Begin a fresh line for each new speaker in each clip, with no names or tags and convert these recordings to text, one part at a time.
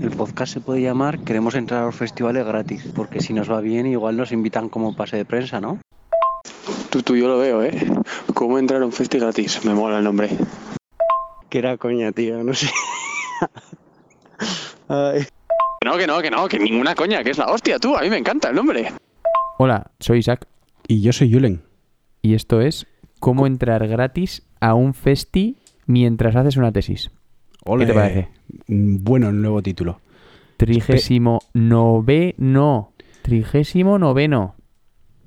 El podcast se puede llamar Queremos entrar a los festivales gratis, porque si nos va bien igual nos invitan como pase de prensa, ¿no?
Tú, tú, yo lo veo, ¿eh? ¿Cómo entrar a un festi gratis? Me mola el nombre.
Que era coña, tío, no sé. Ay.
No, que no, que no, que ninguna coña, que es la hostia, tú. A mí me encanta el nombre.
Hola, soy Isaac
Y yo soy Julen.
y esto es cómo entrar gratis a un festi mientras haces una tesis.
Ole.
te parece?
Mm, Bueno, el nuevo título.
Trigésimo noveno. Trigésimo noveno.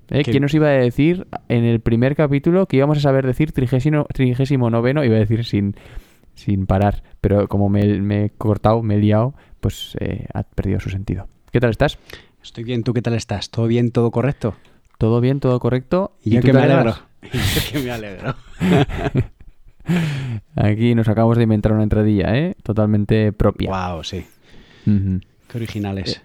¿Eh?
¿Qué?
¿Quién nos iba a decir en el primer capítulo que íbamos a saber decir trigésimo, trigésimo noveno? Iba a decir sin, sin parar, pero como me, me he cortado, me he liado, pues eh, ha perdido su sentido. ¿Qué tal estás?
Estoy bien, ¿tú qué tal estás? ¿Todo bien, todo correcto?
¿Todo bien? ¿Todo correcto?
Y yo
tú
que me alegro. Y yo que me alegro.
Aquí nos acabamos de inventar una entradilla, ¿eh? Totalmente propia.
wow, sí. Qué originales.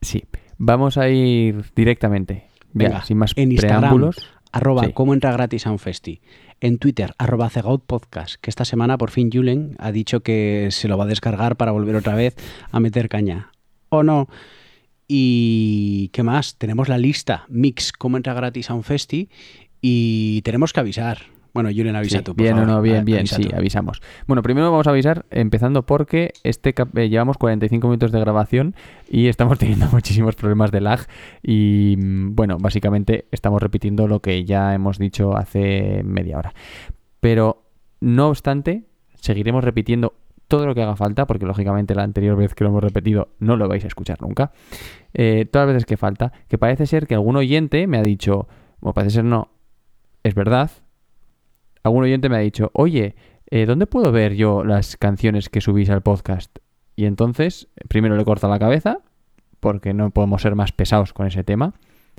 Sí. Vamos a ir directamente.
Venga,
sin más
en Instagram,
preámbulos.
Arroba
Sí.
cómo entra gratis a un festi. En Twitter, arroba Podcast, que esta semana por fin Julen ha dicho que se lo va a descargar para volver otra vez a meter caña. ¿O no? Y ¿qué más? Tenemos la lista Mix, cómo entra gratis a un festi. Y tenemos que avisar. Bueno, Julen, avisa
Sí,
tú, por
bien
favor.
o no, bien,
A-
bien,
avisa
sí,
tú.
avisamos. Bueno, primero vamos a avisar empezando porque este eh, llevamos 45 minutos de grabación y estamos teniendo muchísimos problemas de lag y mm, bueno, básicamente estamos repitiendo lo que ya hemos dicho hace media hora. Pero no obstante, seguiremos repitiendo todo lo que haga falta, porque lógicamente la anterior vez que lo hemos repetido no lo vais a escuchar nunca. Eh, todas las veces que falta, que parece ser que algún oyente me ha dicho, bueno, parece ser no, es verdad, algún oyente me ha dicho, oye, eh, ¿dónde puedo ver yo las canciones que subís al podcast? Y entonces, primero le corta la cabeza, porque no podemos ser más pesados con ese tema.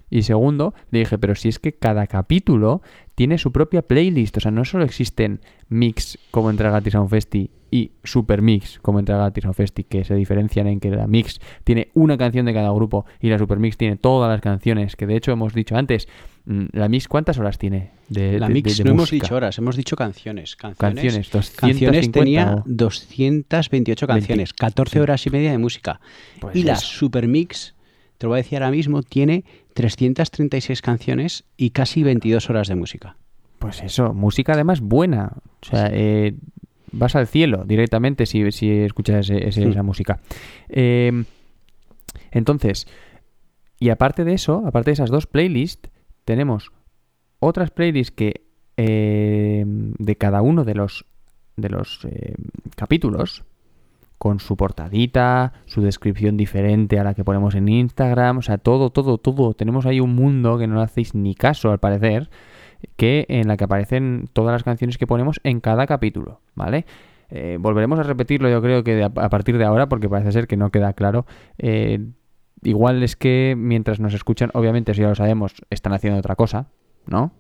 Y segundo, le dije, pero si es que cada capítulo tiene su propia playlist, o sea, no solo existen mix como entrar gratis a festi y super mix como entrar gratis a festi, que se diferencian en que la mix tiene una canción de cada grupo y la super mix tiene todas las canciones, que de hecho hemos dicho antes, la mix ¿cuántas horas tiene? De,
La
de-
mix
de-
no hemos dicho horas, hemos dicho canciones. Canciones,
Canciones, 250
canciones tenía
o-
228 canciones, 14
sí.
horas y media de música.
Pues
y la. Super Mix, te lo voy a decir ahora mismo, tiene 336 canciones y casi 22 horas de música.
Pues eso, música además buena. O sea, eh, vas al cielo directamente si, si escuchas ese- ese-
Hmm.
esa música. Eh, entonces, y aparte de eso, aparte de esas dos playlists, tenemos otras playlists que eh, de cada uno de los de los eh, capítulos con su portadita, su descripción diferente a la que ponemos en Instagram, o sea, todo, todo, todo. Tenemos ahí un mundo que no le hacéis ni caso al parecer, que en la que aparecen todas las canciones que ponemos en cada capítulo, ¿vale? Eh, volveremos a repetirlo yo creo que a, partir de ahora porque parece ser que no queda claro. Igual es que mientras nos escuchan, obviamente eso ya lo sabemos, están haciendo otra cosa, ¿no?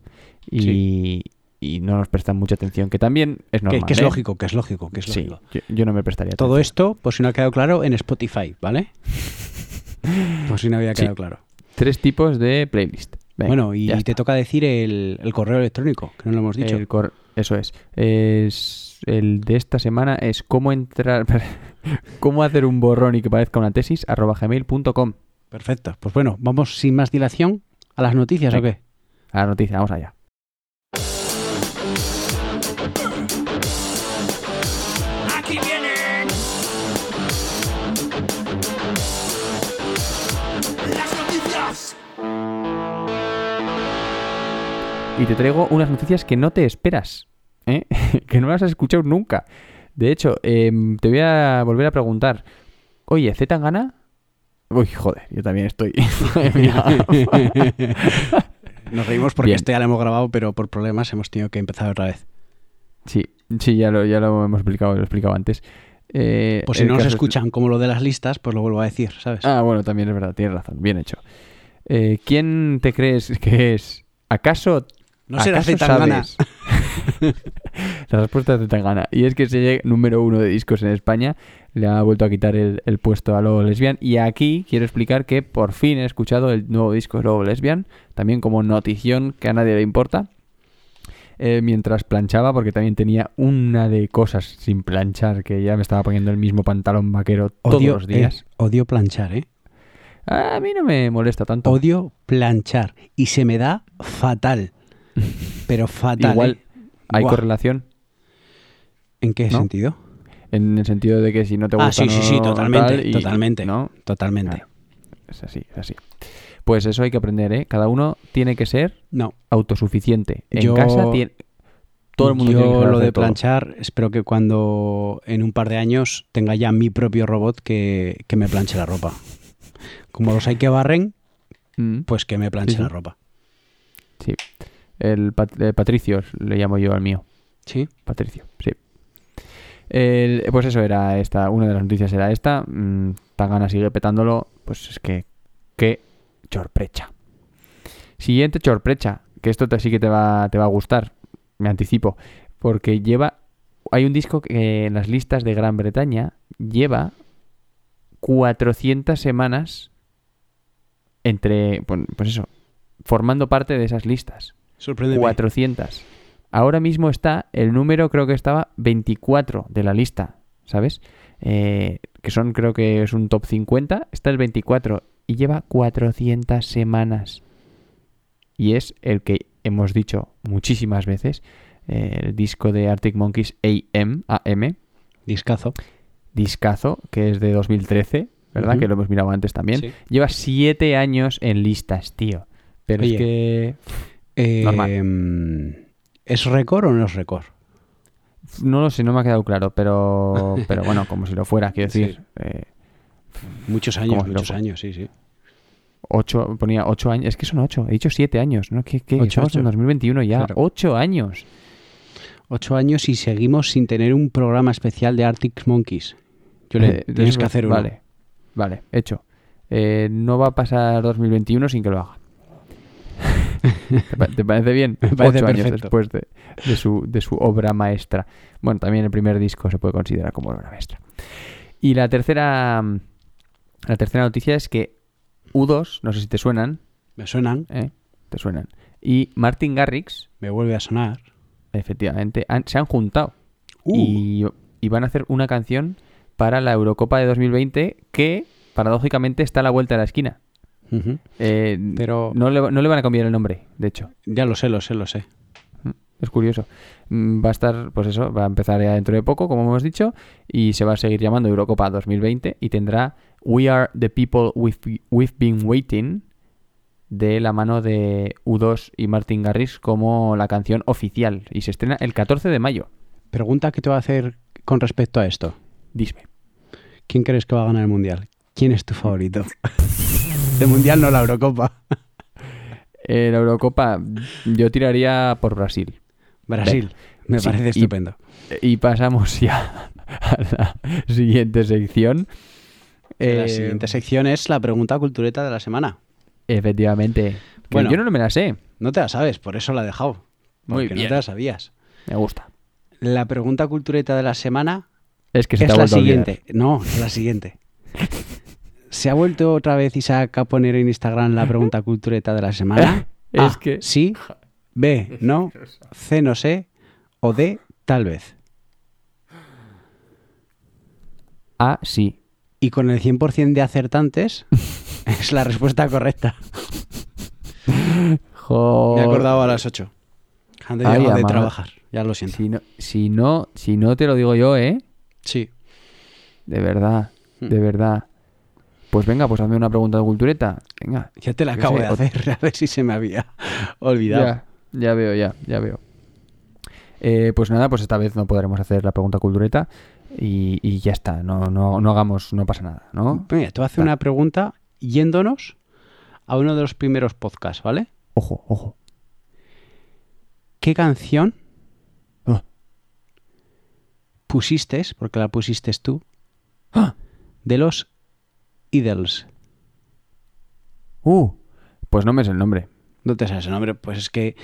Y, y no nos prestan mucha atención, que también es normal.
que es
¿eh?
lógico, que es lógico, que es
Sí,
lógico.
yo, yo no me prestaría
Todo
atención.
esto, por si no ha quedado claro, en Spotify, ¿vale? Por si no había
Sí.
quedado claro.
Tres tipos de playlist. Venga,
bueno, y te toca decir el, el correo electrónico, que no lo hemos dicho.
El cor- eso es. es. El de esta semana es cómo entrar. cómo hacer un borrón y que parezca una tesis arroba gmail.com.
Perfecto. Pues bueno, vamos sin más dilación a las noticias, ¿o
Venga.
qué?
A la noticia, vamos allá.
Aquí vienen las noticias.
Y te traigo unas noticias que no te esperas. ¿Eh? que no las has escuchado nunca. De hecho, em, te voy a volver a preguntar. Oye, ¿Z gana? Uy, joder, yo también estoy.
Nos reímos porque
Bien.
este ya lo hemos grabado, pero por problemas hemos tenido que empezar otra vez.
sí, sí, ya lo, ya lo hemos explicado, lo he explicado antes. Eh,
Pues si no nos
es-
escuchan como lo de las listas, pues lo vuelvo a decir, ¿sabes?
Ah, bueno, también es verdad, tienes razón, bien hecho. Eh, ¿Quién te crees que es? ¿Acaso
no será
¿Acaso sabes? La respuesta es Zetangana. Y es que se llega número uno de discos en España. Le ha vuelto a quitar el, el puesto a Lobo Lesbian. Y aquí quiero explicar que por fin he escuchado el nuevo disco de Lobo Lesbian. También como notición que a nadie le importa. eh, mientras planchaba, porque también tenía una de cosas sin planchar, que ya me estaba poniendo el mismo pantalón vaquero todos los días.
eh, odio planchar, ¿eh?
A mí no me molesta tanto.
Odio planchar. Y se me da fatal. Pero fatal.
Igual
¿eh?
Hay
Buah.
correlación
¿En qué
¿no?
sentido?
en el sentido de que si no te
Ah,
gusta
sí, sí, sí,
no
totalmente,
tal, y-
totalmente.
¿no?
Totalmente.
Claro. Es así, es así. Pues eso hay que aprender, ¿eh? Cada uno tiene que ser
No.
autosuficiente. En
Yo-
casa tiene... Todo el mundo
Yo
tiene que
lo de
todo.
planchar, espero que cuando en un par de años tenga ya mi propio robot que, que me planche la ropa. Como los hay que barren,
Mm,
pues que me planche
Sí, sí.
la ropa.
sí. El Pat- eh, Patricio le llamo yo al mío.
¿Sí?
Patricio, sí. El- pues eso era esta, una de las noticias era esta. Mm, Tangana sigue petándolo, pues es que, qué chorprecha. Siguiente chorprecha, que esto te, sí que te va, te va a gustar, me anticipo, porque lleva, hay un disco que en las listas de Gran Bretaña lleva 400 semanas entre, pues eso, formando parte de esas listas.
Sorprendeme.
400. Ahora mismo está, el número creo que estaba 24 de la lista, ¿sabes? Eh, que son, creo que es un top 50, está el 24 y lleva 400 semanas. Y es el que hemos dicho muchísimas veces, eh, el disco de Arctic Monkeys AM, AM,
Discazo.
discazo, que es de 2013, ¿verdad? Que lo hemos mirado antes también.
Sí.
Lleva 7 años en listas, tío. Pero
Oye.
es que...
Eh,
Normal.
¿Es récord o no es récord?
No lo sé, no me ha quedado claro, pero, pero bueno, como si lo fuera, quiero
Sí.
decir. eh,
Muchos años,
si
muchos años, sí, sí.
ocho, ponía ocho años. Es que son ocho, he dicho siete años, ¿no? ¿Qué, qué?
Ocho,
Estamos en
ocho.
2021 ya,
Claro.
ocho años.
Ocho años y seguimos sin tener un programa especial de Arctic Monkeys. Yo le
Eh,
tienes que hacer uno.
Vale, vale, hecho. Eh, no va a pasar 2021 sin que lo haga. ¿Te, pa- te parece bien?
Me parece
Ocho años después de, de su, de su obra maestra. Bueno, también el primer disco se puede considerar como obra maestra. Y la tercera, la tercera noticia es que U2, no sé si te suenan,
Me suenan,
¿eh? Te suenan. Y Martin Garrix,
me vuelve a sonar.
efectivamente, han- se han juntado
Uh.
y, y van a hacer una canción para la Eurocopa de 2020 que, paradójicamente, está a la vuelta de la esquina. Eh,
Pero
no, le, no le van a cambiar el nombre, de hecho.
ya lo sé, lo sé, lo sé.
Es curioso. Mm, Va a estar, pues eso, va a empezar ya dentro de poco, como hemos dicho, y se va a seguir llamando Eurocopa 2020 y tendrá We Are the People We've, we've Been Waiting de la mano de U2 y Martin Garrix como la canción oficial y se estrena el 14 de mayo.
Pregunta que te voy a hacer con respecto a esto.
Dime.
¿Quién crees que va a ganar el Mundial? ¿Quién es tu favorito? el Mundial no la Eurocopa.
Eh, la Eurocopa yo tiraría por Brasil.
Brasil. Me
Sí,
parece estupendo.
Y pasamos ya a la siguiente sección.
la
Eh,
siguiente sección es la pregunta cultureta de la semana.
Efectivamente.
Bueno.
yo no me la sé.
No te la sabes, por eso la he dejado.
Muy
Porque
bien.
no te la sabías.
Me gusta.
La pregunta cultureta de la semana
Es que se te
es
ha
la siguiente. No, es la siguiente. ¿Se ha vuelto otra vez Isaac a poner en Instagram la pregunta cultureta de la semana?
Es
A,
que-
Sí. B. No. C. No sé. O D. Tal vez.
Ah, sí.
Y con el 100% de acertantes es la respuesta correcta.
Joder.
Me he acordado a las 8. Han
Oh. Ay,
de trabajar. Ya lo siento.
Si no, si no, si no te lo digo yo, ¿eh?
Sí.
De verdad,
Hmm.
de verdad. Pues venga, pues hazme una pregunta de cultureta. Venga.
Ya te la acabo
sé,
de hacer. A ver si se me había olvidado.
Ya, ya veo, ya, ya veo. Eh, pues nada, pues esta vez no podremos hacer la pregunta cultureta y, y ya está. No, no, no hagamos, no pasa nada, ¿no?
Mira, te voy a hacer una pregunta yéndonos a uno de los primeros podcasts, ¿vale?
Ojo, ojo.
¿Qué canción
Ah.
pusiste, porque la pusiste tú,
¡Ah!
de los Idols?
Uh, pues no me sé el nombre.
No te sabes el nombre, pues es que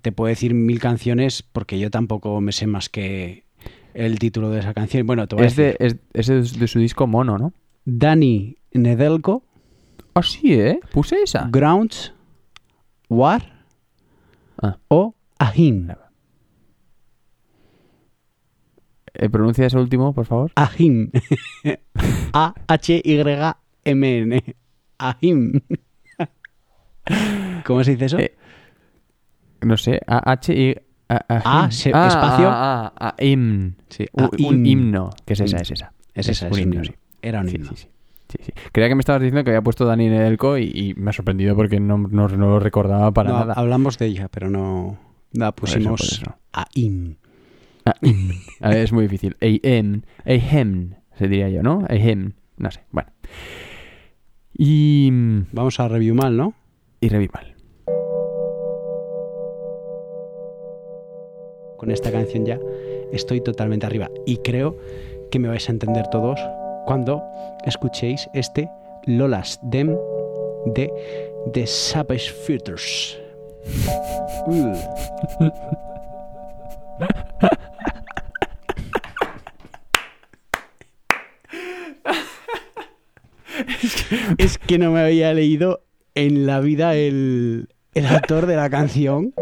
te puedo decir mil canciones porque yo tampoco me sé más que el título de esa canción. Bueno, te voy a
Es de, es, es su disco Mono, ¿no?
Dani Nedelko,
Ah, sí, ¿eh? Puse esa.
Grounds, War
Ah.
o Ahin.
Eh, pronuncia ese último, por favor.
Ahim. A-H-Y-M-N. Ahim. ¿Cómo se dice eso?
Eh, No sé, A-H y... A,
Ah, se- espacio.
Ah, ah, ah, himn.
sí,
Un, un himno, que es esa, es esa.
Es esa, es
un
un
himno,
himno.
sí.
Era un
Sí,
himno.
sí, sí. Creía que me estabas diciendo que había puesto Dani Nedelko y, y me ha sorprendido porque no, no- no lo recordaba para
No,
nada.
hablamos de ella, pero no la
Por eso,
pusimos
por eso.
Ahim.
Ah, himn. A ver, es muy difícil. Ehem, ehem, se diría yo, ¿no? Ehem, no sé, bueno. Y...
Vamos a review mal, ¿no?
Y Revival.
Con esta canción ya estoy totalmente arriba. Y creo que me vais a entender todos cuando escuchéis este Lolas Dem de The Savage Filters. es que no me había leído en la vida el, el autor de la canción.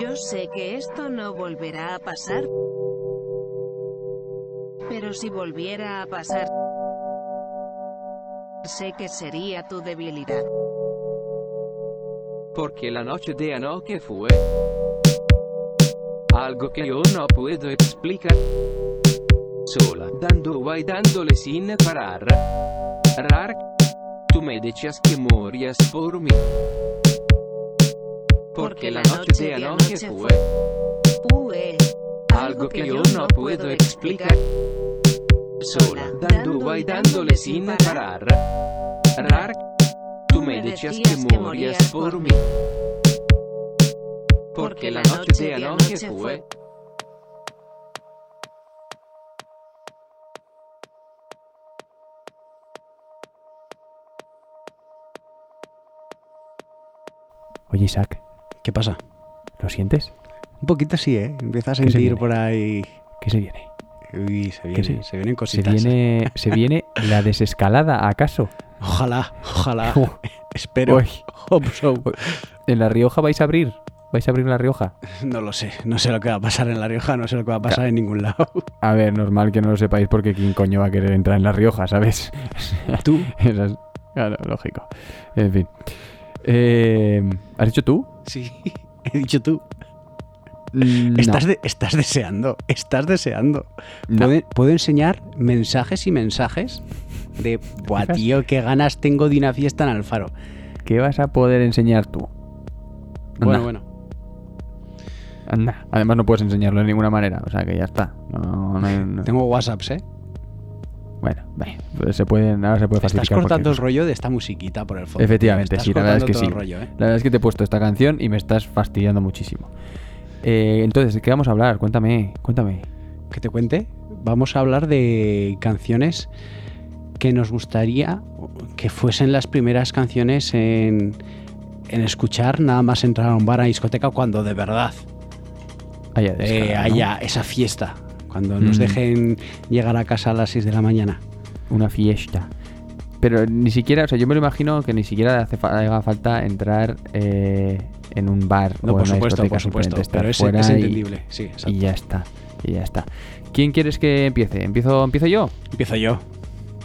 Yo sé que esto no volverá a pasar. Pero si volviera a pasar, sé que sería tu debilidad.
Porque la noche de anoche fue algo que yo no puedo explicar. Sola, dando y dándole sin parar. Rar, tú me decías que morías por mí. Porque la noche de anoche fue
Ue,
algo que yo no puedo explicar. Sola, dando y dándole sin parar. Rar, tú me decías que morías por mí. Porque la noche de anoche fue
Oye, Isaac,
¿Qué pasa?
¿lo sientes?
Un poquito sí, ¿eh? Empieza a
se
sentir por ahí.
¿Qué se viene?
Uy, se
¿Qué
viene,
se-
se vienen
¿Se
cositas.
viene, ¿Se viene la desescalada, acaso?
Ojalá, ojalá. Espero.
Uy.
Hope so.
¿En La Rioja vais a abrir? ¿Vais a abrir La Rioja?
No lo sé. No sé lo que va a pasar en La Rioja, no sé lo que va a pasar en ningún lado.
A ver, normal que no lo sepáis porque quién coño va a querer entrar en La Rioja, ¿sabes?
Tú,
Eso es- claro, lógico. En fin. Eh, ¿Has dicho tú?
sí, he dicho tú.
Mm,
Estás,
no.
de- estás deseando, estás deseando.
No.
¿Puedo, puedo enseñar mensajes y mensajes de, buah, tío, qué ganas tengo de una fiesta en Alfaro.
¿Qué vas a poder enseñar tú?
Bueno,
Anda,
bueno.
anda. Además no puedes enseñarlo de ninguna manera, o sea que ya está. No-
Tengo WhatsApps, ¿eh?
Bueno, se pueden, ahora se puede
Estás
facilitar
cortando
cualquier
el rollo de esta musiquita por el fondo.
Efectivamente,
Estás
sí, la verdad es
cortando
que sí.
rollo, ¿eh?
La verdad es que te he puesto esta canción y me estás fastidiando muchísimo. Eh, entonces, ¿de qué vamos a hablar? Cuéntame, cuéntame.
que te cuente, vamos a hablar de canciones que nos gustaría que fuesen las primeras canciones en, en escuchar nada más entrar a un bar a discoteca cuando de verdad
Haya
eh, haya esa fiesta, cuando nos
Mm.
dejen llegar a casa a las 6 de la mañana.
Una fiesta. Pero ni siquiera, o sea, yo me lo imagino que ni siquiera hace haga falta entrar eh, en un bar
No,
o
por
en una
supuesto, por supuesto, pero es,
fuera
es
y-
entendible. Sí, exacto.
Y, ya está, y ya está. ¿Quién quieres que empiece? ¿Empiezo, empiezo yo?
Empiezo yo.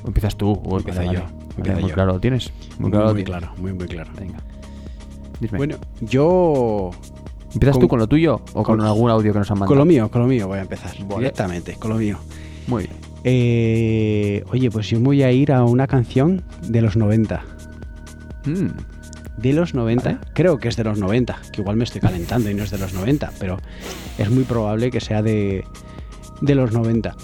¿O empiezas tú? Uy,
Empiezo
vale,
yo,
vale. Vale,
empiezo
muy
yo.
claro lo tienes. Muy
Muy,
claro lo
muy
tienes.
claro, muy, muy claro.
Venga. Dime.
Bueno, yo
¿Empiezas
con-
tú con lo tuyo o con,
con-
algún audio que nos han mandado?
con lo mío, con lo mío voy a empezar.
Vale.
Directamente, con lo mío.
Muy bien.
Eh, oye, pues yo me voy a ir a una canción de los 90.
Mm,
De los 90,
Vale.
creo que es de los 90, que igual me estoy calentando y no es de los 90, pero es muy probable que sea de, de los 90.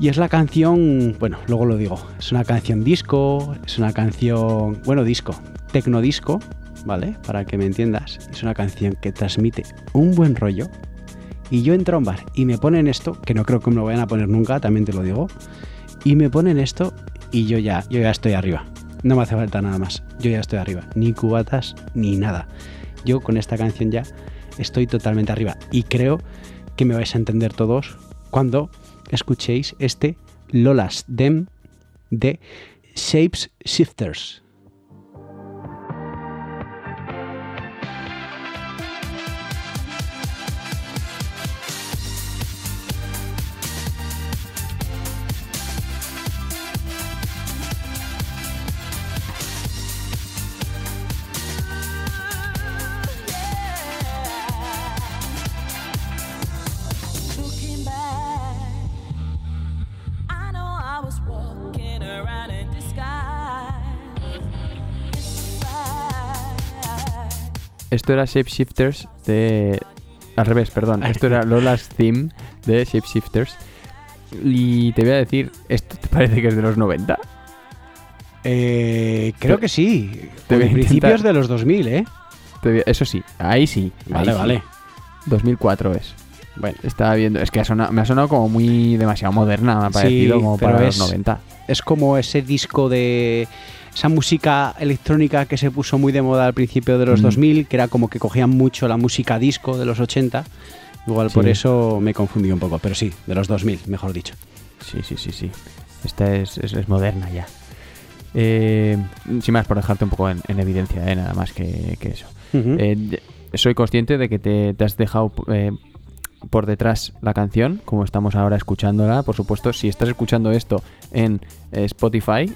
Y es la canción, bueno, luego lo digo, es una canción disco, es una canción, bueno, disco, tecnodisco, ¿vale? Para que me entiendas, es una canción que transmite un buen rollo. Y yo entro a un bar y me ponen esto, que no creo que me lo vayan a poner nunca, también te lo digo, y me ponen esto y yo ya, yo ya estoy arriba. No me hace falta nada más. Yo ya estoy arriba. Ni cubatas, ni nada. Yo con esta canción ya estoy totalmente arriba. Y creo que me vais a entender todos cuando escuchéis este Lolas Dem de Shapes Shifters.
Esto era Shapeshifters de... Al revés, perdón. Esto era Lola's Theme de Shapeshifters. Y te voy a decir, ¿esto te parece que es de los 90?
Eh, creo que sí.
Te voy a
principios
intentar-
de los 2000, ¿eh?
Eso sí, ahí sí. ahí
Vale,
sí.
vale.
2004 es.
Bueno,
Estaba viendo, es que ha sonado- me ha sonado como muy demasiado moderna, me ha
Sí,
parecido como para
es-
los 90.
es como ese disco de esa música electrónica que se puso muy de moda al principio de los
Mm.
2000, que era como que cogían mucho la música disco de los 80. Igual por eso me confundí un poco, pero sí, de los 2000, mejor dicho.
Sí, sí, sí, sí. Esta es, es- es moderna ya. Eh, sin más, por dejarte un poco en, en evidencia, eh, nada más que, que eso. Eh, soy consciente de que te, te has dejado eh, por detrás la canción, como estamos ahora escuchándola. Por supuesto, si estás escuchando esto en eh, Spotify,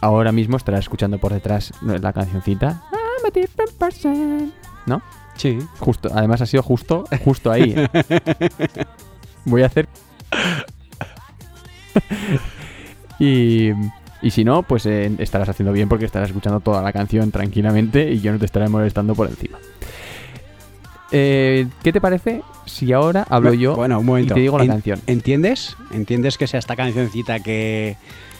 ahora mismo estarás escuchando por detrás la cancioncita. I'm a different person. ¿No?
Sí.
Justo, además ha sido justo, justo ahí. ¿eh? Voy a hacer. y, y si no, pues eh, estarás haciendo bien porque estarás escuchando toda la canción tranquilamente y yo no te estaré molestando por encima. Eh, ¿Qué te parece si ahora hablo yo
Bueno, un
y
momento.
te digo la
En-
canción?
¿Entiendes? ¿Entiendes que sea esta cancioncita que,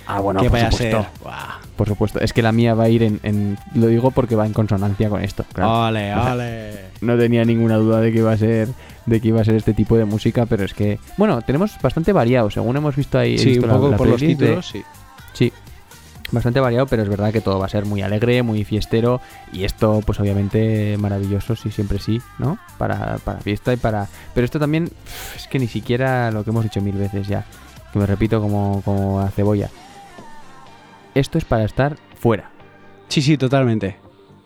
Ah, bueno,
que
por
vaya a
supuesto.
ser? Buah.
Por supuesto, es que la mía va a ir en, en- Lo digo porque va en consonancia con esto. claro.
Ole, ole.
no tenía ninguna duda de que iba a ser de que iba a ser este tipo de música, pero es que bueno, tenemos bastante variado, según hemos visto ahí
Sí,
visto
un
la-
poco
la
por los
de-
títulos, sí.
sí. Bastante variado, pero es verdad que todo va a ser muy alegre, muy fiestero y esto pues obviamente maravilloso, sí, siempre sí, ¿no? Para, para fiesta y para... Pero esto también es que ni siquiera lo que hemos dicho mil veces ya, que me repito como, como a cebolla. Esto es para estar fuera.
Sí, sí, totalmente.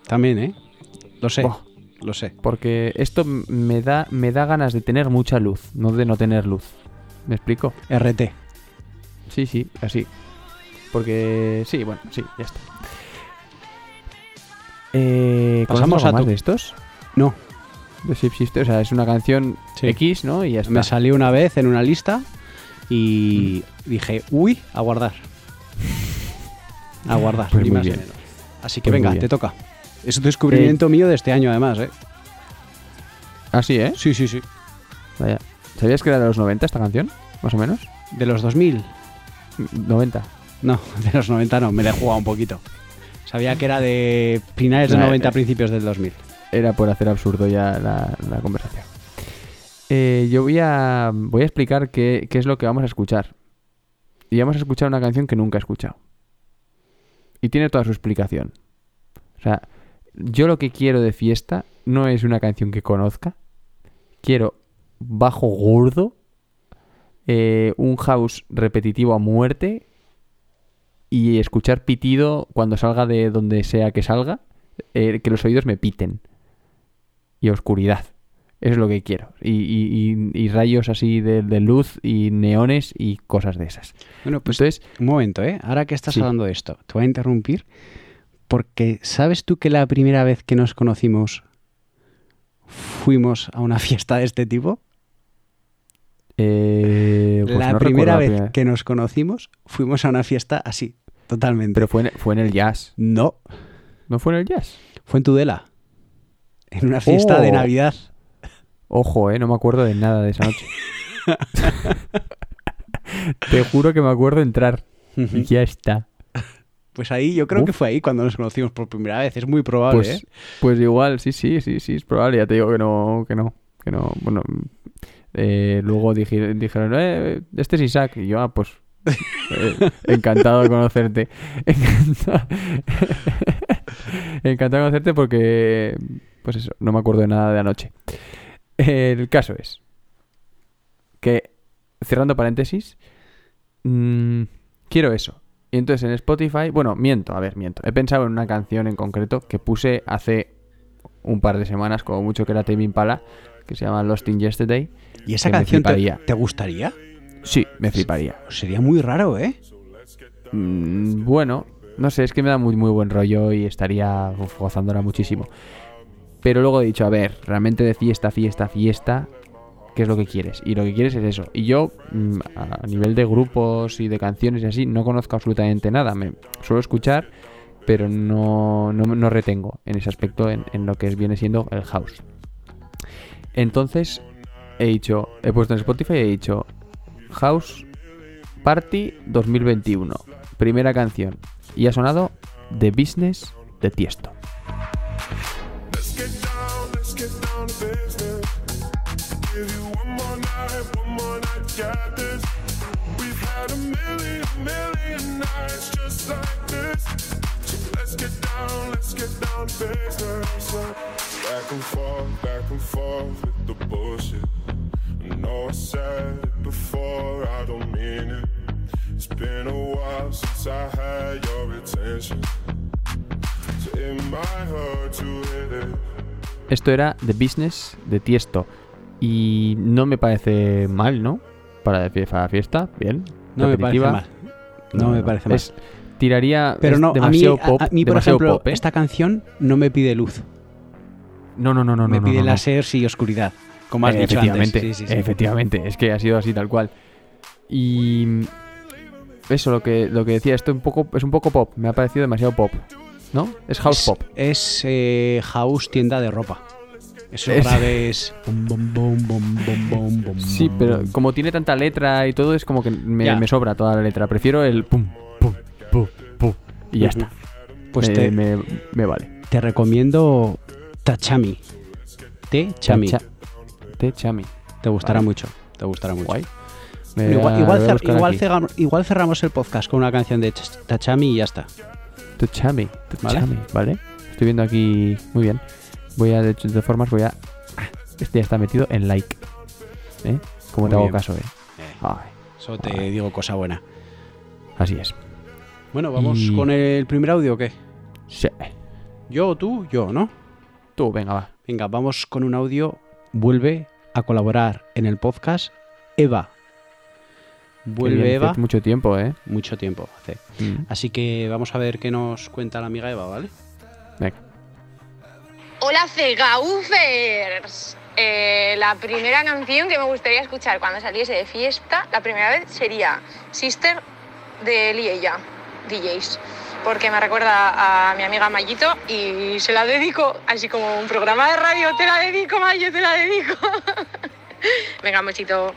También, ¿eh? Lo sé, lo sé.
Porque esto me da, me da ganas de tener mucha luz, no de no tener luz. ¿Me explico?
RT.
Sí, sí, así. Porque sí, bueno, sí, ya está. Eh,
Pasamos
¿conoces algo
a
más
tu-
de estos?
No.
De Shapeshifter, o sea, es una canción
Sí.
X, ¿no? Y ya está.
Me salió una vez en una lista y dije, uy, a guardar. A guardar,
Pues
ni más ni menos. Así que
Pues
venga, te toca. Es un descubrimiento mío de este año, además, ¿eh?
Ah, sí, ¿eh?
Sí, sí, sí.
Vaya. ¿Sabías que era de los 90 esta canción? Más o menos.
De los 2000.
90.
No, de los 90 no, me la he jugado un poquito. Sabía que era de finales de
Nah,
90,
eh.
principios del 2000.
Era por hacer absurdo ya la, la conversación. Eh, yo voy a, voy a explicar qué, qué es lo que vamos a escuchar. Y vamos a escuchar una canción que nunca he escuchado. Y tiene toda su explicación. O sea, yo lo que quiero de fiesta no es una canción que conozca. Quiero bajo gordo, eh, un house repetitivo a muerte y escuchar pitido cuando salga de donde sea que salga, eh, que los oídos me piten. Y oscuridad. Es lo que quiero. Y, y- y- y rayos así de, de luz y neones y cosas de esas.
Bueno, pues
Entonces,
un momento, ¿eh? Ahora que estás
Sí.
hablando de esto, te voy a interrumpir porque ¿sabes tú que la primera vez que nos conocimos fuimos a una fiesta de este tipo?
eh, pues
la
no
primera vez que nos conocimos fuimos a una fiesta así, totalmente.
Pero fue en, fue en el jazz.
no,
¿No fue en el jazz?
fue en Tudela, en una fiesta de
Oh.
Navidad.
Ojo, eh, no me acuerdo de nada de esa noche. Te juro que me acuerdo entrar. Y ya está.
Pues ahí, yo creo
Uf.
que fue ahí cuando nos conocimos por primera vez. Es muy probable,
Pues,
¿eh?
pues igual, sí, sí, sí, sí, es probable. Ya te digo que no, que no, que no. Bueno, eh, luego dije- dijeron, eh, este es Isaac. Y yo, ah, pues, eh, encantado de conocerte. Encantado. encantado de conocerte porque, pues eso, no me acuerdo de nada de anoche. El caso es que, cerrando paréntesis, mm, quiero eso. Y entonces en Spotify, bueno, miento, a ver, miento. He pensado en una canción en concreto que puse hace un par de semanas, como mucho que era Tame Impala, que se llama Lost in Yesterday.
¿Y esa canción te, gustaría?
Sí, me fliparía.
Sería muy raro, ¿eh?
Mm, bueno, no sé, es que me da muy, muy buen rollo y estaría uf, gozándola muchísimo. Pero luego he dicho, a ver, realmente de fiesta, fiesta, fiesta, qué es lo que quieres. Y lo que quieres es eso. Y yo, mm, a nivel de grupos y de canciones y así, no conozco absolutamente nada. Me suelo escuchar, pero no, no, retengo en ese aspecto en, en lo que viene siendo el house. Entonces, he dicho, he puesto en Spotify y he dicho House Party 2021. Primera canción. Y ha sonado The Business de Tiesto.
This. We've had just like this. Down, let's get down business. Back and forth, back and forth with the it. So.
Esto era The Business de Tiesto. Y no me parece mal, ¿no? Para para fiesta, bien.
No me parece mal. No, me parece mal.
Es- tiraría.
Pero
es
no, a mí,
demasiado
a-
pop.
a mí, por ejemplo,
pop, ¿eh?
esta canción no me pide luz.
No, no, no, no.
me
no,
pide láseres y oscuridad. Como has
Eh,
dicho antes.
efectivamente,
Sí, sí, sí.
efectivamente, es que ha sido así tal cual. Y eso, lo que, lo que decía, esto un poco, es un poco pop, me ha parecido demasiado pop, ¿no? Es house
Es-
pop.
Es eh, house tienda de ropa. Esos
Es-
graves.
Sí, pero como tiene tanta letra y todo, es como que me, sobra toda la letra. Prefiero el pum, pum, pum, pum, y ya está.
Pues
me,
te,
me- me vale.
te recomiendo Tachami. Te Chami.
Cha- Te chami.
Te gustará
Vale.
mucho. Te gustará mucho.
Guay.
Igual, igual cer- igual
aquí.
cerram- igual cerramos el podcast con una canción de Ch- Tachami y ya está.
Tu chami, tu
¿Vale?
chami, ¿vale? Estoy viendo aquí. Muy bien. Voy a, de hecho, de formas, voy a. Ah, Este ya está metido en like. ¿Eh? Como
Muy
te hago
bien.
caso, ¿eh?
Eh,
Ay,
eso te digo cosa buena.
así es.
Bueno, vamos
Y-
con el primer audio o qué?
Sí.
Yo o tú, yo, ¿no?
Tú, venga, va.
Venga, vamos con un audio. Vuelve a colaborar en el podcast Eva. Vuelve
bien,
Eva.
hace mucho tiempo, ¿eh?
Mucho tiempo hace.
Mm.
Así que vamos a ver qué nos cuenta la amiga Eva, ¿vale?
Venga.
Hola Cegaufers. Eh, la primera canción que me gustaría escuchar cuando saliese de fiesta, la primera vez sería Sister de él y ella, DJs. Porque me recuerda a mi amiga Mayito y se la dedico, así como un programa de radio, te la dedico, Mayo, te la dedico. Venga, mochito.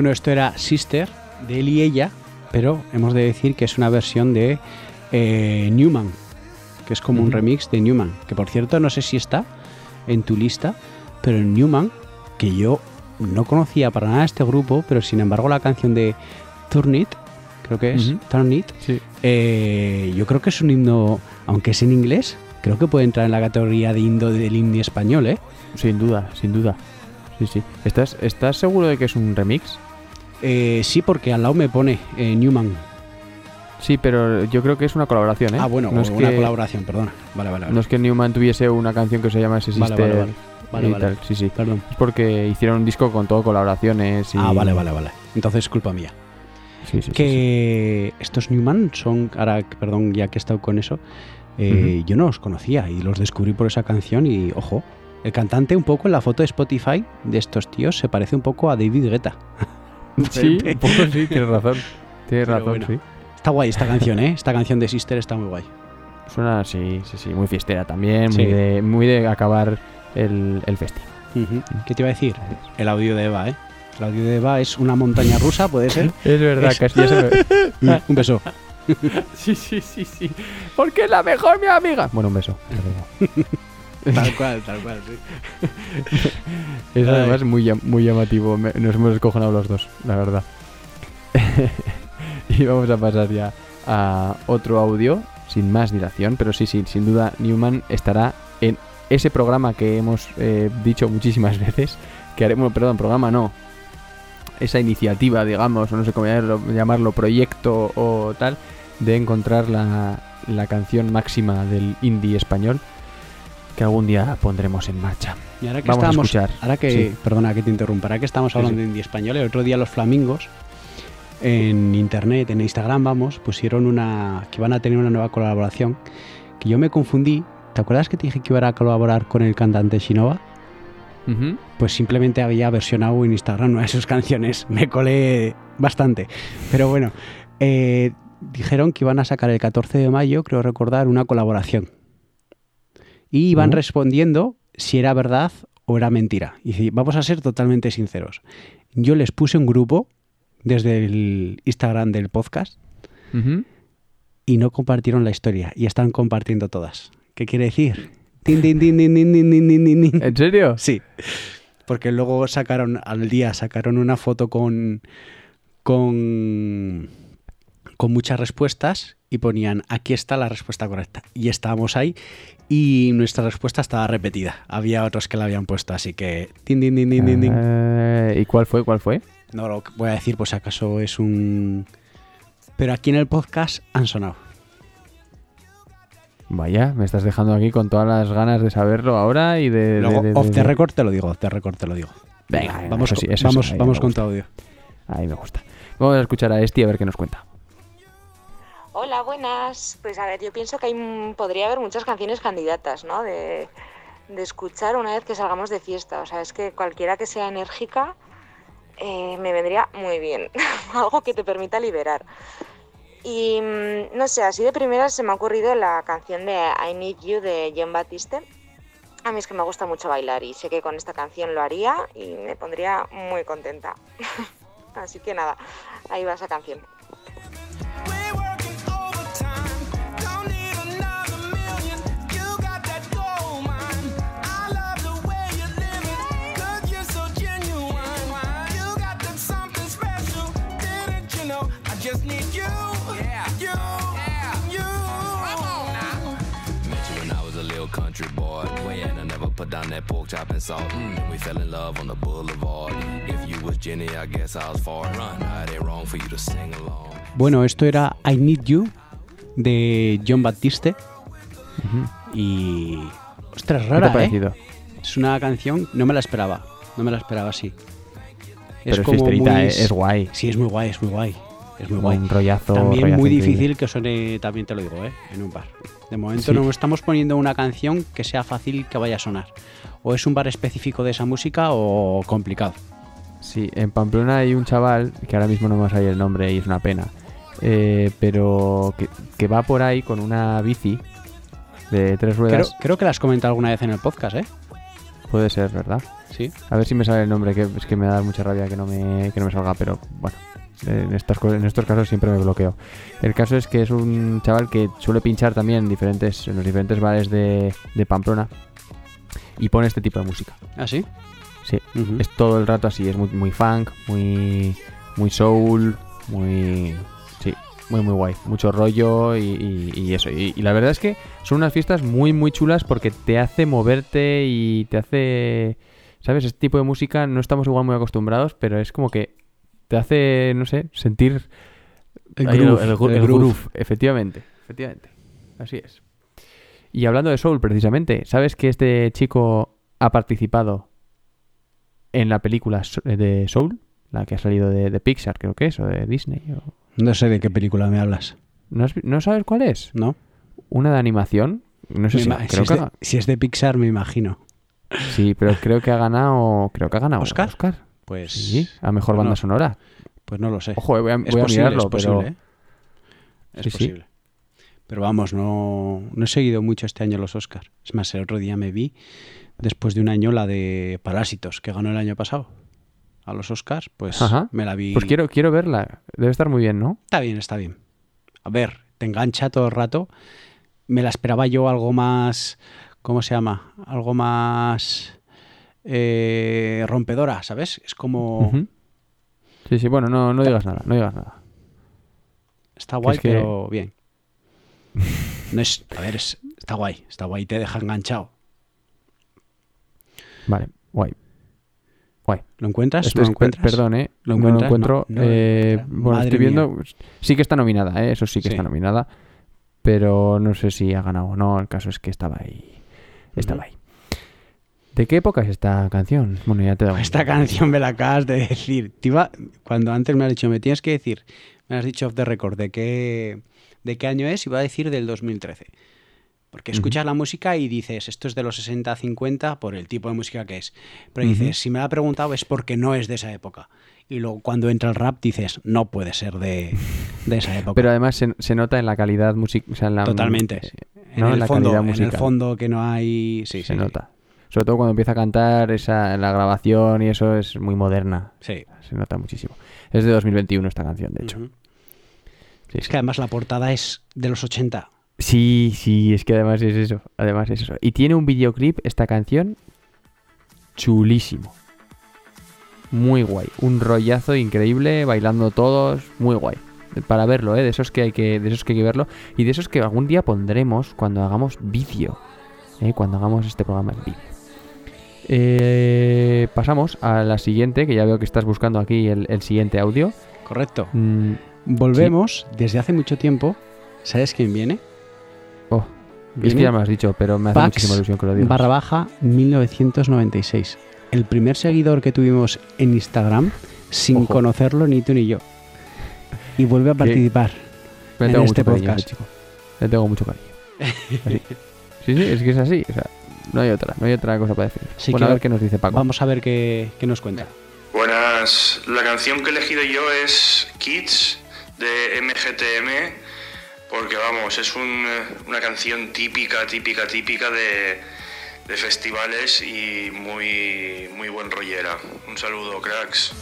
Bueno, esto era Sister de él y ella, pero hemos de decir que es una versión de eh, Newman, que es como un remix de Newman, que por cierto no sé si está en tu lista, pero Newman, que yo no conocía para nada este grupo, pero sin embargo la canción de Turn It, creo que es,
Ujú.
Turn It,
Sí.
eh, yo creo que es un himno, aunque es en inglés, creo que puede entrar en la categoría de himno del himno español, ¿eh?
Sin duda, sin duda. Sí, sí. ¿Estás, ¿Estás seguro de que es un remix?
Eh, sí, porque al lado me pone eh, Newman.
Sí, pero yo creo que es una colaboración, ¿eh?
Ah, bueno,
no es
una
que,
colaboración, perdona. Vale, vale, vale.
No es que Newman tuviese una canción que se llama ese Sister
vale, vale. Vale,
y
vale.
tal. Sí, sí.
Perdón.
Es porque hicieron un disco con todo colaboraciones y...
Ah, vale, vale, vale. Entonces, culpa mía.
Sí, sí,
que estos Newman son, ahora, perdón, ya que he estado con eso, eh, yo no los conocía y los descubrí por esa canción y, ojo, el cantante un poco en la foto de Spotify de estos tíos se parece un poco a David Guetta.
Sí, un poco sí, tienes razón. Tienes
Pero
razón,
bueno.
sí.
Está guay esta canción, ¿eh? Esta canción de Sister está muy guay.
Suena, sí, sí, sí, muy fiestera también,
Sí.
muy, de, muy de acabar el, el festival.
Ujú. ¿Qué te iba a decir? El audio de Eva, ¿eh? El audio de Eva es una montaña rusa, ¿puede ser?
Es verdad,
Es-
casi me...
un beso.
Sí, sí, sí, sí. Porque es la mejor, mi amiga. Bueno, un beso.
Tal cual, tal cual, sí.
Es además muy, muy llamativo. Nos hemos escojonado los dos, la verdad. y vamos a pasar ya a otro audio. sin más dilación, pero sí, sí, sin duda Newman estará en ese programa que hemos eh, dicho muchísimas veces, que haremos, perdón, programa no, esa iniciativa, digamos, o no sé cómo llamarlo, llamarlo, proyecto o tal, de encontrar la, la canción máxima del indie español que algún día pondremos en marcha.
Y ahora que
Vamos a
estamos,
escuchar.
ahora que,
Sí.
perdona que te interrumpa, ahora que estamos
Sí,
hablando
sí.
de indie español, el otro día los flamingos en internet, en Instagram, vamos, pusieron una que van a tener una nueva colaboración, que yo me confundí. ¿Te acuerdas que te dije que iba a colaborar con el cantante Shinova? Pues simplemente había versionado en Instagram una de sus canciones. Me colé bastante. Pero bueno, eh, dijeron que iban a sacar el 14 de mayo, creo recordar, una colaboración y
van
respondiendo si era verdad o era mentira. Y vamos a ser totalmente sinceros. Yo les puse un grupo desde el Instagram del podcast y no compartieron la historia y están compartiendo todas. ¿Qué quiere decir?
¿En serio?
Sí. Porque luego sacaron, al día sacaron una foto con, con, con muchas respuestas y ponían aquí está la respuesta correcta. Y estábamos ahí y nuestra respuesta estaba repetida. Había otros que la habían puesto, así que.
Eh, ¿Y cuál fue? ¿Cuál fue?
No lo voy a decir, pues si acaso es un. Pero aquí en el podcast han sonado.
Vaya, me estás dejando aquí con todas las ganas de saberlo ahora y de... de-
Luego,
de-
off the record te lo digo, off the record te lo digo.
Venga,
vamos,
eso sí, eso
vamos, vamos con tu audio.
Ahí me gusta. Vamos a escuchar a Esti a ver qué nos cuenta.
Hola, buenas. Pues a ver, yo pienso que podría haber muchas canciones candidatas, ¿no? De, escuchar una vez que salgamos de fiesta. O sea, es que cualquiera que sea enérgica eh, me vendría muy bien. Algo que te permita liberar. Y no sé, así de primera se me ha ocurrido la canción de I Need You de John Batiste. A mí es que me gusta mucho bailar y sé que con esta canción lo haría y me pondría muy contenta. Así que nada, ahí va esa canción.
Put down that pork chop and salt. Mm, and we fell in love on the boulevard. If you was Jenny, I guess I was far. Run, it ain't wrong for you to sing along.
Bueno, esto era I Need You de John Baptiste. Y. Ostras,
¿Qué te
rara, ¿eh? Es una canción, no me la esperaba. No me la esperaba así.
Pero es fisterita,
muy-
¿eh? es guay.
Sí, es muy guay, es muy guay. Es muy guay.
Un rollazo.
También
rollazo
muy
increíble.
difícil que suene, también te lo digo, ¿eh? En un bar. De momento
Sí.
no estamos poniendo una canción que sea fácil que vaya a sonar. O es un bar específico de esa música o complicado.
Sí, en Pamplona hay un chaval, que ahora mismo no me salir el nombre y es una pena, eh, pero que, que va por ahí con una bici de tres
Creo,
ruedas.
creo que la has comentado alguna vez en el podcast, ¿eh?
Puede ser, ¿verdad?
Sí.
A ver si me sale el nombre, que es que me da mucha rabia que no me, que no me salga, pero bueno, en, estas, co- en estos casos siempre me bloqueo. El caso es que es un chaval que suele pinchar también en, diferentes, en los diferentes bares de, de Pamplona y pone este tipo de música.
¿Ah, sí?
Sí, es todo el rato así, es muy, muy funk, muy, muy soul, muy... Sí, muy muy guay, mucho rollo y, y- y eso. Y, y la verdad es que son unas fiestas muy muy chulas porque te hace moverte y te hace... ¿Sabes? Este tipo de música no estamos igual muy acostumbrados, pero es como que te hace, no sé, sentir...
El groove,
el, gru-
el
el
groove.
groove, efectivamente, efectivamente. Así es. Y hablando de soul, precisamente, ¿sabes que este chico ha participado en la película de Soul? La que ha salido de, de Pixar, creo que es, o de Disney. o-
No sé de qué película me hablas.
¿No, has ¿No sabes cuál es?
¿No?
Una de animación. No sé
Me
si, creo
si,
que
es de,
ha-
si es de Pixar, me imagino.
sí, pero creo que ha ganado, creo que ha ganado
¿Oscar?
Oscar.
Pues.
Sí, a mejor
pues
banda
no.
sonora.
Pues no lo sé.
Ojo, eh, voy a,
es
voy a
posible,
mirarlo,
es posible,
pero
¿eh? Es
Sí, sí.
posible. Pero vamos, no, no he seguido mucho este año los Oscars. Es más, el otro día me vi, después de un año, la de Parásitos, que ganó el año pasado. A los Oscars, pues
Ajá.
me la vi.
pues quiero, quiero verla. Debe estar muy bien, ¿no?
Está bien, está bien. A ver, te engancha todo el rato. Me la esperaba yo algo más. ¿Cómo se llama? Algo más. Eh, rompedora, ¿sabes? Es como.
Sí, sí, bueno, no, no digas nada, no digas nada.
Está guay,
que-
pero bien. No es, a ver, es- está guay, está guay, te deja enganchado.
Vale, guay. Guay.
¿Lo encuentras?
Esto
¿No
es-
lo encuentras?
Perdón, ¿eh?
¿Lo
no lo encuentro.
No, no lo
eh, bueno,
Madre
estoy
mía.
viendo. Sí que está nominada, ¿eh? Eso sí que
Sí.
está nominada. Pero no sé si ha ganado o no. El caso es que estaba ahí. Estaba ahí. ¿De qué época es esta canción? Bueno, ya te da
Esta canción me la acabas de decir. Te iba- cuando antes me has dicho, me tienes que decir, me has dicho off the record de qué, de qué año es, iba a decir del 2013. Porque escuchas la música y dices, esto es de los 60-50 por el tipo de música que es. Pero dices, si me lo ha preguntado es porque no es de esa época. Y luego cuando entra el rap dices, no puede ser de, de esa época.
Pero además se, se nota en la calidad musical. O sea, en la,
Totalmente.
eh,
en,
¿no?
el
la
fondo, en el fondo que no hay... Sí,
se
sí,
nota. Sobre todo cuando empieza a cantar, esa, la grabación y eso es muy moderna.
Sí.
Se nota muchísimo. Es de 2021 esta canción, de hecho. Sí,
Es
sí.
que además la portada es de los 80.
Sí, sí, es que además es eso. Además es eso. Y tiene un videoclip, esta canción, chulísimo. Muy guay. Un rollazo increíble, bailando todos, muy guay. Para verlo, ¿eh? De esos que hay que, de esos que hay que verlo. Y de esos que algún día pondremos cuando hagamos vídeo. ¿eh? Cuando hagamos este programa en vídeo. Eh, pasamos a la siguiente, que ya veo que estás buscando aquí el, el siguiente audio.
Correcto.
Mm,
Volvemos desde hace mucho tiempo. ¿Sabes quién viene?
oh, es que ya me has dicho, pero me hace
Pax
muchísima ilusión que lo digas.
barra baja 1996. El primer seguidor que tuvimos en Instagram sin
Ojo.
conocerlo ni tú ni yo. Y vuelve a participar. En este
cariño
podcast.
chico. Le tengo mucho cariño. Así. Sí, sí, es que es así. O sea, no hay otra, no hay otra cosa para decir.
Así
bueno,
que
a ver qué nos dice Paco.
Vamos a ver qué, qué nos cuenta.
Buenas, la canción que he elegido yo es Kids de MGTM, porque vamos, es un, una canción típica, típica, típica de, de festivales y muy, muy buen rollera. Un saludo, cracks.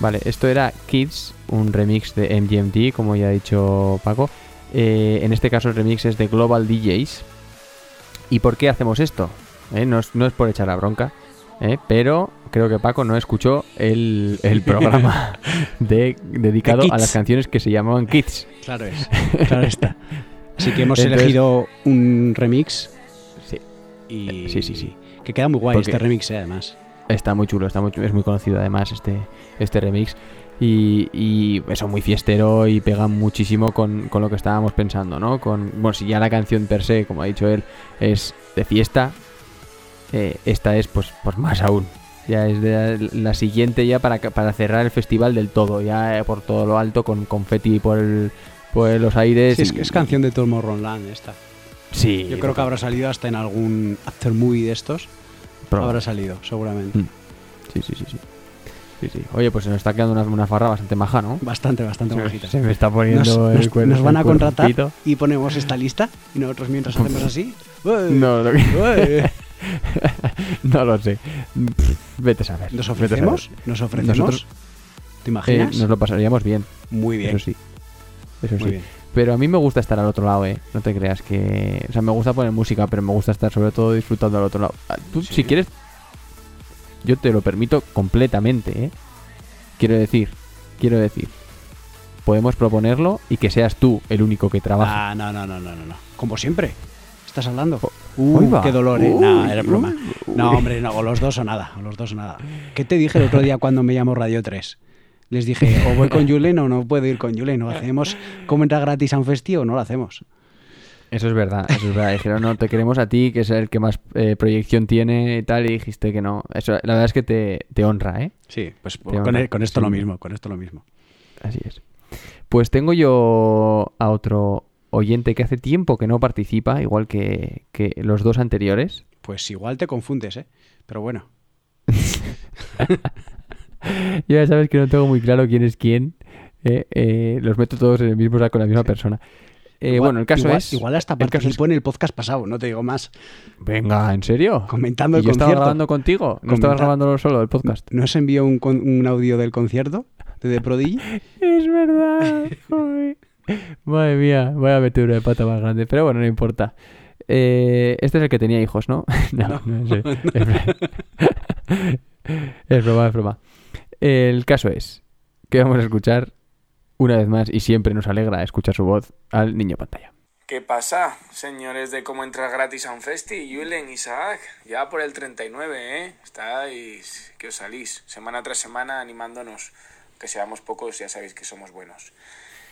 Vale, esto era Kids, un remix de MGMT, como ya ha dicho Paco. Eh, en este caso el remix es de Global DJs. ¿Y por qué hacemos esto? Eh, No, es, no es por echar la bronca, eh, pero creo que Paco no escuchó el, el programa de, dedicado a las canciones que se llamaban Kids.
Claro es. Claro está. Así que hemos
Entonces-
elegido un remix.
Sí.
Y
Sí, sí, sí.
Que queda muy guay
Porque-
este remix, eh, además.
Está muy chulo, está muy, es muy conocido además este, este remix. Y, y eso, muy fiestero y pega muchísimo con, con lo que estábamos pensando, ¿no? Con, bueno, si ya la canción per se, como ha dicho él, es de fiesta, eh, esta es pues, pues más aún. Ya es de la, siguiente ya para, para cerrar el festival del todo, ya eh, por todo lo alto, con confeti por, el, por los aires.
Sí, es,
y-
es canción de Tomorrowland esta.
Sí,
Yo creo que habrá salido hasta en algún after movie de estos. Habrá salido, seguramente.
Mm. Sí, sí, sí, sí. Sí, sí. Oye, pues se nos está quedando una, una farra bastante maja, ¿no?
Bastante, bastante
Se-
majita.
se me está poniendo
nos,
el
nos-
cuer-
nos van a contratar y ponemos esta lista y nosotros mientras hacemos así.
No, lo que- no lo sé. Vete a saber.
¿Nos
saber.
ofrecemos? ¿Nos ofrecemos?
Nosotros
¿Te
eh,
imaginas?
nos lo pasaríamos bien.
Muy bien.
Eso sí. Eso
Muy
sí.
bien.
Pero a mí me gusta estar al otro lado, ¿eh? No te creas que... O sea, me gusta poner música, pero me gusta estar sobre todo disfrutando al otro lado. Ah, Tú,
Sí.
si quieres, yo te lo permito completamente, ¿eh? Quiero decir, quiero decir, podemos proponerlo y que seas tú el único que trabaja.
Ah, no, no, no, no, no, no. Como siempre. ¿Estás hablando?
Uy,
Uh,
va.
qué dolor, ¿eh?
Uy,
no, era broma.
uy,
No,
uy.
hombre, no, o los dos o nada, o los dos o nada. ¿Qué te dije el otro día cuando me llamó Radio 3? Les dije, o voy con Julen o no puedo ir con Julen. ¿O hacemos como entra gratis a un festi o no lo hacemos?
Eso es verdad, eso es verdad. Dijeron, no, te queremos a ti, que es el que más eh, proyección tiene y tal, y dijiste que no. Eso, la verdad es que te, te honra, ¿eh?
Sí, pues
Te
con, esto
Sí.
lo mismo, con esto lo mismo.
Así es. Pues tengo yo a otro oyente que hace tiempo que no participa, igual que, que los dos anteriores.
Pues igual te confundes, ¿eh? Pero bueno.
Yo ya sabes que no tengo muy claro quién es quién. Eh, eh, los meto todos en el mismo saco con la misma persona. Eh,
Igual-
bueno, el caso
igual-
es.
Igual hasta
caso es-
participó en el podcast pasado, no te digo más.
Venga, ¿en serio?
Comentando
¿Y
el
yo estaba
concierto.
grabando contigo? ¿No
Comenta-
estabas grabándolo solo el podcast?
¿No os envió un, un audio del concierto de The Prodigy?
Es verdad. joder. Madre mía, voy a meter una de pata más grande. Pero bueno, no importa. Eh, este es el que tenía hijos, ¿no? no, no, sé. Es broma. es broma, es broma. El caso es que vamos a escuchar una vez más y siempre nos alegra escuchar su voz al niño pantalla.
¿Qué pasa, señores de cómo entrar gratis a un festi? Yulen, Isaac, ya por el 39, ¿eh? Estáis, que os salís, semana tras semana animándonos. Que seamos pocos, ya sabéis que somos buenos.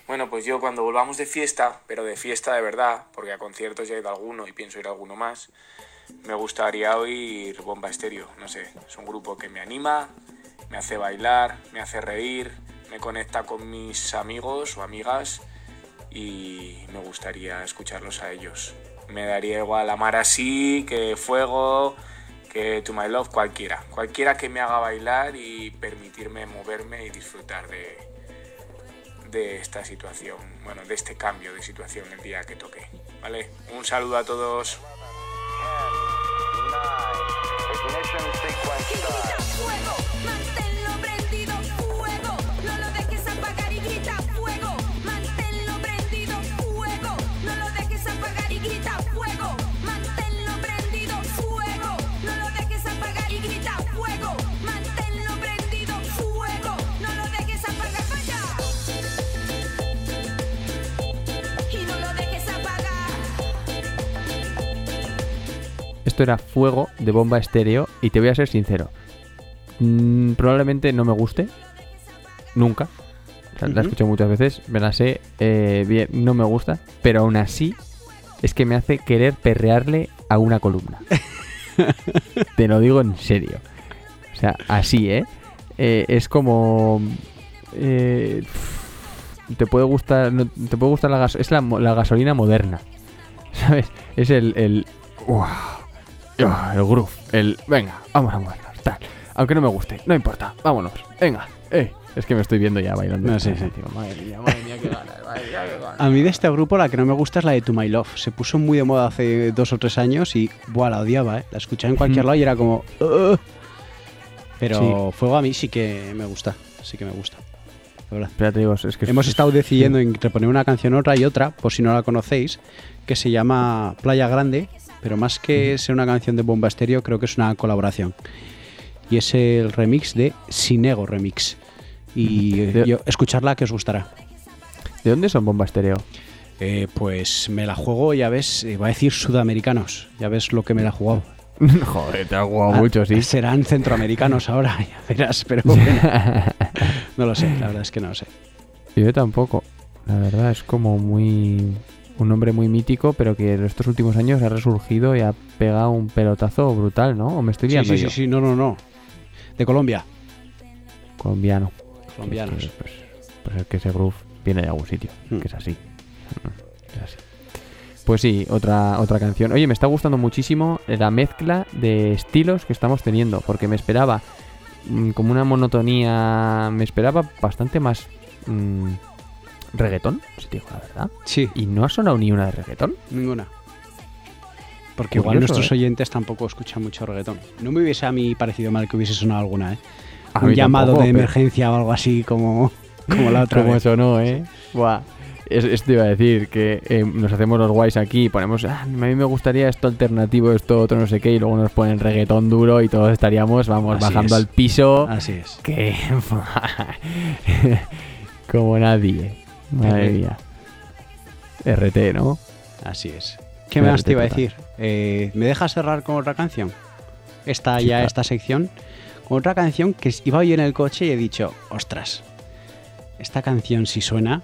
Bueno, pues yo cuando volvamos de fiesta, pero de fiesta de verdad, porque a conciertos ya he ido a alguno y pienso ir a alguno más, me gustaría oír Bomba Estéreo. No sé, es un grupo que me anima, me hace bailar, me hace reír, me conecta con mis amigos o amigas y me gustaría escucharlos a ellos. Me daría igual amar así, que fuego, que To My Love, cualquiera. Cualquiera que me haga bailar y permitirme moverme y disfrutar de, de esta situación, bueno, de este cambio de situación el día que toque. ¿Vale? Un saludo a todos.
Esto era Fuego de Bomba Estéreo y te voy a ser sincero. mm, probablemente no me guste. Nunca. O sea, La he
Ujú.
escuchado muchas veces, me la sé eh, bien, no me gusta. Pero aún así es que me hace querer perrearle a una columna. te lo digo en serio. O sea, así, ¿eh? Eh, es como... eh, te puede gustar no- te puede gustar la gas es la, la gasolina moderna sabes es el el ¡Wow! El groove el venga vamos a movernos tal aunque no me guste no importa vámonos venga eh es que me estoy viendo ya bailando
No, sí, sí.
Tío, madre mía madre mía qué ganas madre mía qué ganas
A mí de este grupo la que no me gusta es la de To My Love. Se puso muy de moda hace dos o tres años y buah, la odiaba, ¿eh? La escuchaba en cualquier
Mm.
lado y era como... "Ugh". Pero
Sí.
Fuego a mí sí que me gusta, sí que me gusta. La verdad.
Pero ya te digo, es que
Hemos
es-
estado decidiendo entre poner una canción otra y otra, por si no la conocéis, que se llama Playa Grande, pero más que ser una canción de Bomba Estéreo, creo que es una colaboración. Y es el remix de Sinego Remix. Y eh, yo, escucharla que os gustará.
¿de dónde son Bomba Estéreo?
Eh, pues me la juego, ya ves, eh, va a decir sudamericanos, ya ves lo que me la he jugado.
joder te ha jugado
Ah,
mucho sí
Serán centroamericanos ahora, ya verás, pero bueno. no lo sé, la verdad es que no lo sé.
Yo tampoco. La verdad es como muy. Un nombre muy mítico, pero que en estos últimos años ha resurgido y ha pegado un pelotazo brutal, ¿no? ¿O me estoy
Sí,
liando
sí, sí,
yo?
sí, no, no, no. De Colombia,
Colombiano.
colombianos.
Pues, pues, pues es que ese groove viene de algún sitio,
Hmm.
que es así. Es así. Pues sí, otra, otra canción. Oye, me está gustando muchísimo la mezcla de estilos que estamos teniendo, porque me esperaba mm, como una monotonía, me esperaba bastante más mm, reggaetón, si te digo la verdad.
Sí,
Y no ha sonado ni una de reggaetón.
ninguna. Porque igual nuestros
¿eh?
oyentes tampoco escuchan mucho reggaetón. No me hubiese a mí parecido mal que hubiese sonado alguna, ¿eh?
A
Un llamado
tampoco,
de
pero-
emergencia o algo así como, como la otra
Como
vez.
sonó, ¿eh? Buah. Es- Esto iba a decir que eh, nos hacemos los guays aquí y ponemos, ah, a mí me gustaría esto alternativo, esto otro, no sé qué, y luego nos ponen reggaetón duro y todos estaríamos, vamos,
Así
bajando
es.
al piso.
Así es.
Que. Como nadie. Madre mía. RT, ¿no?
Así es. ¿Qué más te iba a decir? Eh, ¿Me dejas cerrar con otra canción? Esta
Sí,
ya,
claro.
esta sección. Con otra canción que iba yo en el coche y he dicho, ostras, esta canción si suena.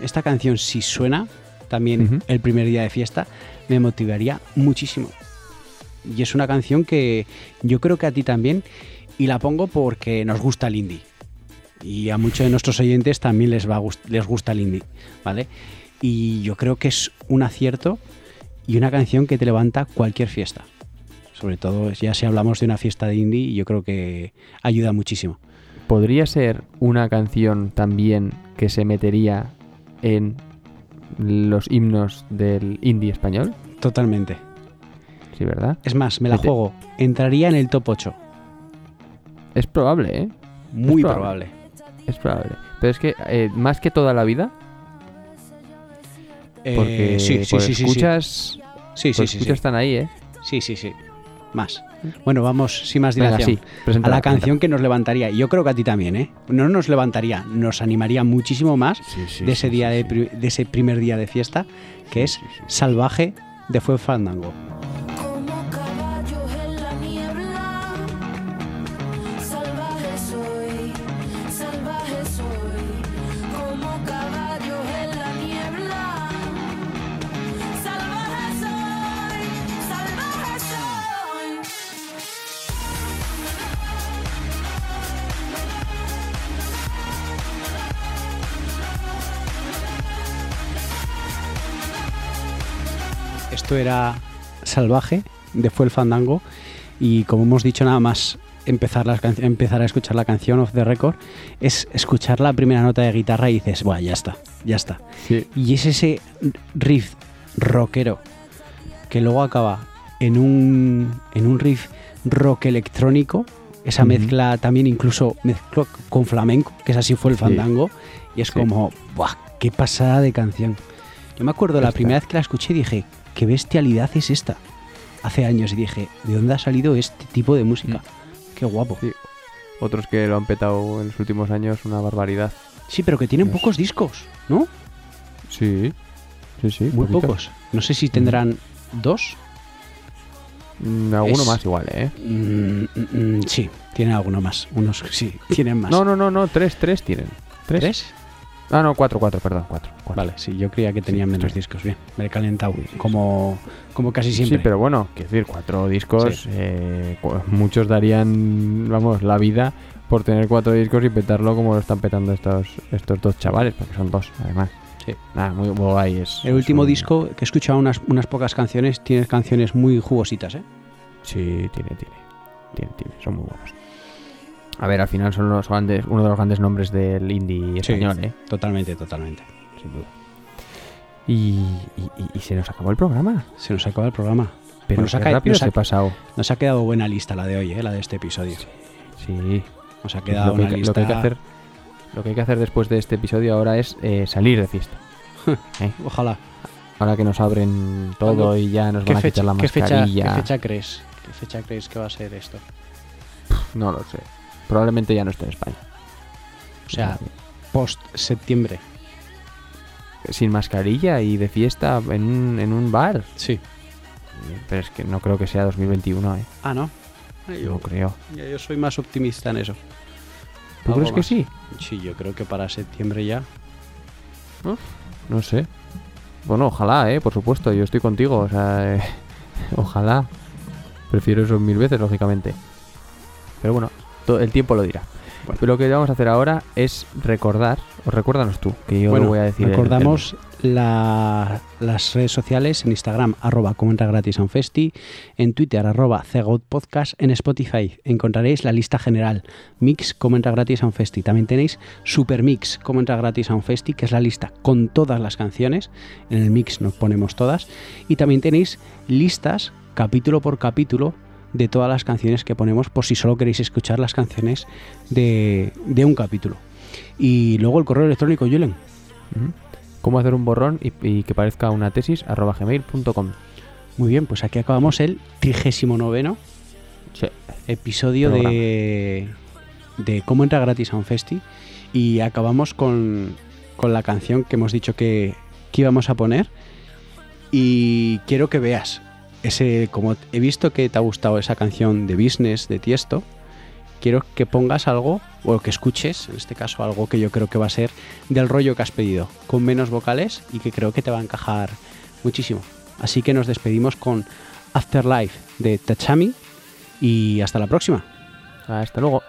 Esta canción si suena, también el primer día de fiesta, me motivaría muchísimo. Y es una canción que yo creo que a ti también, y la pongo porque nos gusta el indie. Y a muchos de nuestros oyentes también les, va les gusta el indie, ¿vale? Y yo creo que es un acierto y una canción que te levanta cualquier fiesta. Sobre todo ya si hablamos de una fiesta de indie, yo creo que ayuda muchísimo.
podría ser una canción también que se metería en los himnos del indie español.
Totalmente.
Sí, ¿verdad?
Es más, me la
Mete-
juego. Entraría en el top 8.
Es probable, ¿eh?
Muy
Es
probable.
Es probable. Pero es que eh, más que toda la vida, porque
Eh, sí, sí, sí, sí,
escuchas,
Sí, sí, sí,
escuchas están ahí, ¿eh?
Sí, sí, sí. Más. Bueno, vamos sin más
Venga,
dilación.
sí,
a la canción que nos levantaría. Y yo creo que a ti también, ¿eh? No nos levantaría, nos animaría muchísimo más
sí,
de ese día de, de ese primer día de fiesta, que es Salvaje de Fue Fandango. Esto era Salvaje de Fue el Fandango. Y como hemos dicho, nada más empezar, can- empezar a escuchar la canción Off the Record, es escuchar la primera nota de guitarra y dices, Buah, ya está, ya está.
Sí.
Y es ese riff rockero que luego acaba en un, en un riff rock electrónico. Esa mezcla también incluso mezcló con flamenco, que es así fue el
Sí.
fandango. Y es
Sí.
como, ¡buah! ¡Qué pasada de canción! Yo me acuerdo la primera vez que la escuché dije, ¿qué bestialidad es esta? Hace años y dije, ¿de dónde ha salido este tipo de música? Qué guapo.
Sí. Otros que lo han petado en los últimos años, una barbaridad.
Sí, pero que tienen pocos discos, ¿no?
Sí, sí, sí.
Muy pocos. No sé si tendrán dos.
Mm, alguno
Es-
más igual, ¿eh?
Mm, mm, mm, sí, tienen alguno más. Unos sí, tienen más.
No, no, no, no, tres, tres tienen. ¿Tres?
¿Tres?
Ah, no, cuatro, cuatro, perdón, cuatro. cuatro.
Vale, sí, yo creía que tenían
Sí,
menos
sí.
discos. Bien, me he calentado. Como, como casi siempre.
Sí, pero bueno, quiero decir, cuatro discos,
Sí.
eh, muchos darían, vamos, la vida por tener cuatro discos y petarlo como lo están petando estos, estos dos chavales, porque son dos, además.
Sí.
Nada, muy muy guay es.
El
es
último
un-
disco que he escuchado unas, unas pocas canciones, tiene canciones muy jugositas, ¿eh?
Sí, tiene, tiene. Tiene, tiene, son muy buenos. A ver, al final son los grandes, uno de los grandes nombres del indie
Sí.
español, ¿eh?
Totalmente, totalmente.
Sin duda. Y, y- se nos acabó el programa.
Se nos acaba el programa.
Pero
nos ha
rápido
nos
se
ha-
pasado.
Nos ha quedado buena lista la de hoy, ¿eh? La de este episodio.
Sí.
Nos ha quedado
que,
una lista.
lo que hay que hacer lo que hay que hacer después de este episodio ahora es eh, salir de fiesta ¿eh?
Ojalá.
ahora que nos abren todo
¿Cuándo?
y ya nos
¿Qué
van a
fecha,
quitar la
qué fecha-
mascarilla
qué fecha crees? ¿Qué fecha crees que va a ser esto?
no lo sé probablemente ya no esté en España
O sea, post septiembre.
sin mascarilla y de fiesta en un, en un bar
Sí.
pero es que no creo que sea 2021 ¿eh?
Ah, ¿no?
no creo
Yo soy más optimista en eso.
¿tú crees que sí?
Sí, yo creo que para septiembre ya.
no sé bueno ojalá ¿eh? por supuesto yo estoy contigo o sea eh, ojalá prefiero eso mil veces lógicamente pero bueno to- el tiempo lo dirá Lo que vamos a hacer ahora es recordar, o recuérdanos tú, que yo
bueno,
lo voy a decir. el-
recordamos la- las redes sociales en Instagram, arroba comenta gratis a un festi, en Twitter, arroba Podcast, en Spotify encontraréis la lista general, Mix comenta gratis a un festi. También tenéis Super Mix comenta gratis a un festi, que es la lista con todas las canciones, en el mix nos ponemos todas, y también tenéis listas, capítulo por capítulo, de todas las canciones que ponemos por si solo queréis escuchar las canciones de, de un capítulo. Y luego el correo electrónico, Julen.
¿Cómo hacer un borrón y, y que parezca una tesis? arroba gmail.com.
Muy bien, pues aquí acabamos el 39 episodio de, de cómo entra gratis a un festi. Y acabamos con, con la canción que hemos dicho que, que íbamos a poner. Y quiero que veas ese, como he visto que te ha gustado esa canción de Business de Tiesto, quiero que pongas algo, o que escuches, en este caso, algo que yo creo que va a ser del rollo que has pedido, con menos vocales y que creo que te va a encajar muchísimo. Así que nos despedimos con Afterlife de Tachami y hasta la próxima.
Hasta luego.